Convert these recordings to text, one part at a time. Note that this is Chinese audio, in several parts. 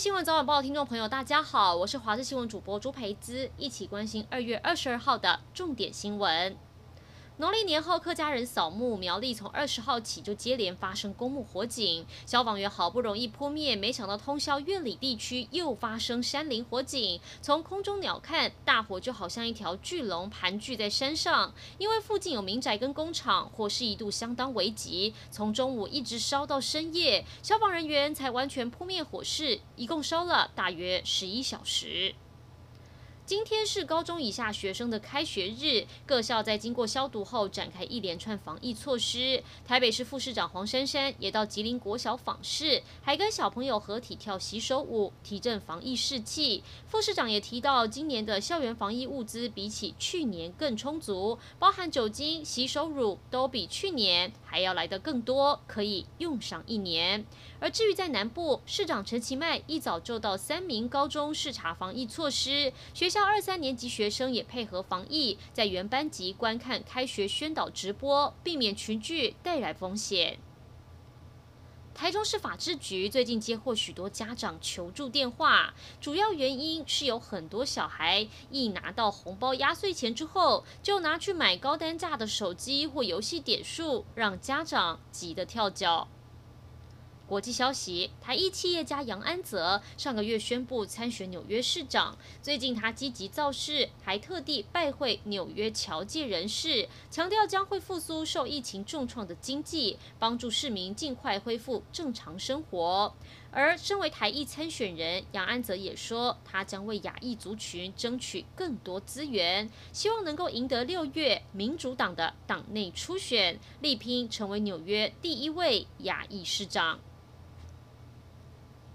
新闻早晚报的听众朋友，大家好，我是华视新闻主播朱培姿，一起关心二月二十二号的重点新闻。农历年后，客家人扫墓，苗栗从二十号起就接连发生公墓火警，消防员好不容易扑灭，没想到通宵苑里地区又发生山林火警。从空中鸟瞰，大火就好像一条巨龙盘踞在山上，因为附近有民宅跟工厂，火势一度相当危急，从中午一直烧到深夜，消防人员才完全扑灭火势，一共烧了大约十一小时。今天是高中以下学生的开学日，各校在经过消毒后展开一连串防疫措施。台北市副市长黄珊珊也到吉林国小访视，还跟小朋友合体跳洗手舞，提振防疫士气。副市长也提到，今年的校园防疫物资比起去年更充足，包含酒精、洗手乳都比去年还要来得更多，可以用上一年。而至于在南部，市长陈其迈一早就到三民高中视察防疫措施，学校到二三年级学生也配合防疫，在原班级观看开学宣导直播，避免群聚带来风险。台中市法制局最近接获许多家长求助电话，主要原因是有很多小孩一拿到红包压岁钱之后，就拿去买高单价的手机或游戏点数，让家长急得跳脚。国际消息：台裔企业家杨安泽上个月宣布参选纽约市长。最近他积极造势，还特地拜会纽约侨界人士，强调将会复苏受疫情重创的经济，帮助市民尽快恢复正常生活。而身为台裔参选人，杨安泽也说，他将为亚裔族群争取更多资源，希望能够赢得六月民主党的党内初选，力拼成为纽约第一位亚裔市长。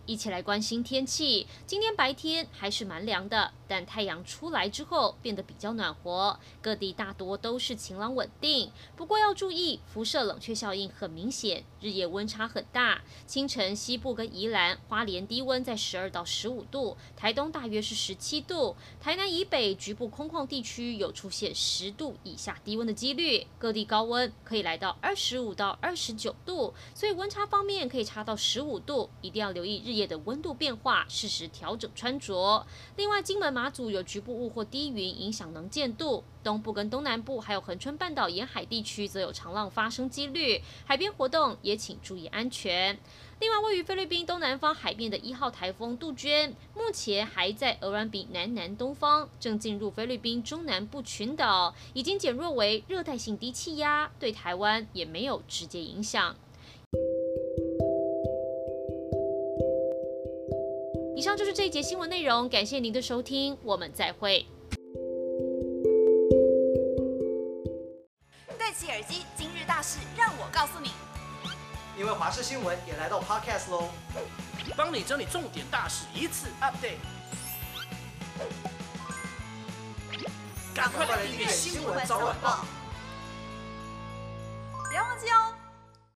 一起来关心天气。今天白天还是蛮凉的，但太阳出来之后变得比较暖和，各地大多都是晴朗稳定。不过要注意，辐射冷却效应很明显，日夜温差很大。清晨西部跟宜兰花莲低温在十二到十五度，台东大约是十七度，台南以北局部空旷地区有出现十度以下低温的几率。各地高温可以来到二十五到二十九度，所以温差方面可以差到十五度，一定要留意日夜的温度变化，适时调整穿着。另外，金门、马祖有局部雾或低云影响能见度，东部跟东南部还有恒春半岛沿海地区则有长浪发生几率，海边活动也请注意安全。另外，位于菲律宾东南方海面的一号台风杜鹃，目前还在鹅銮鼻南南东方，正进入菲律宾中南部群岛，已经减弱为热带性低气压，对台湾也没有直接影响。以上就是这一节新闻内容，感谢您的收听，我们再会。戴起耳机，今日大事让我告诉你。因为华视新闻也来到 Podcast 喽，帮你整理重点大事，一次 update。赶快来订阅新闻早晚报。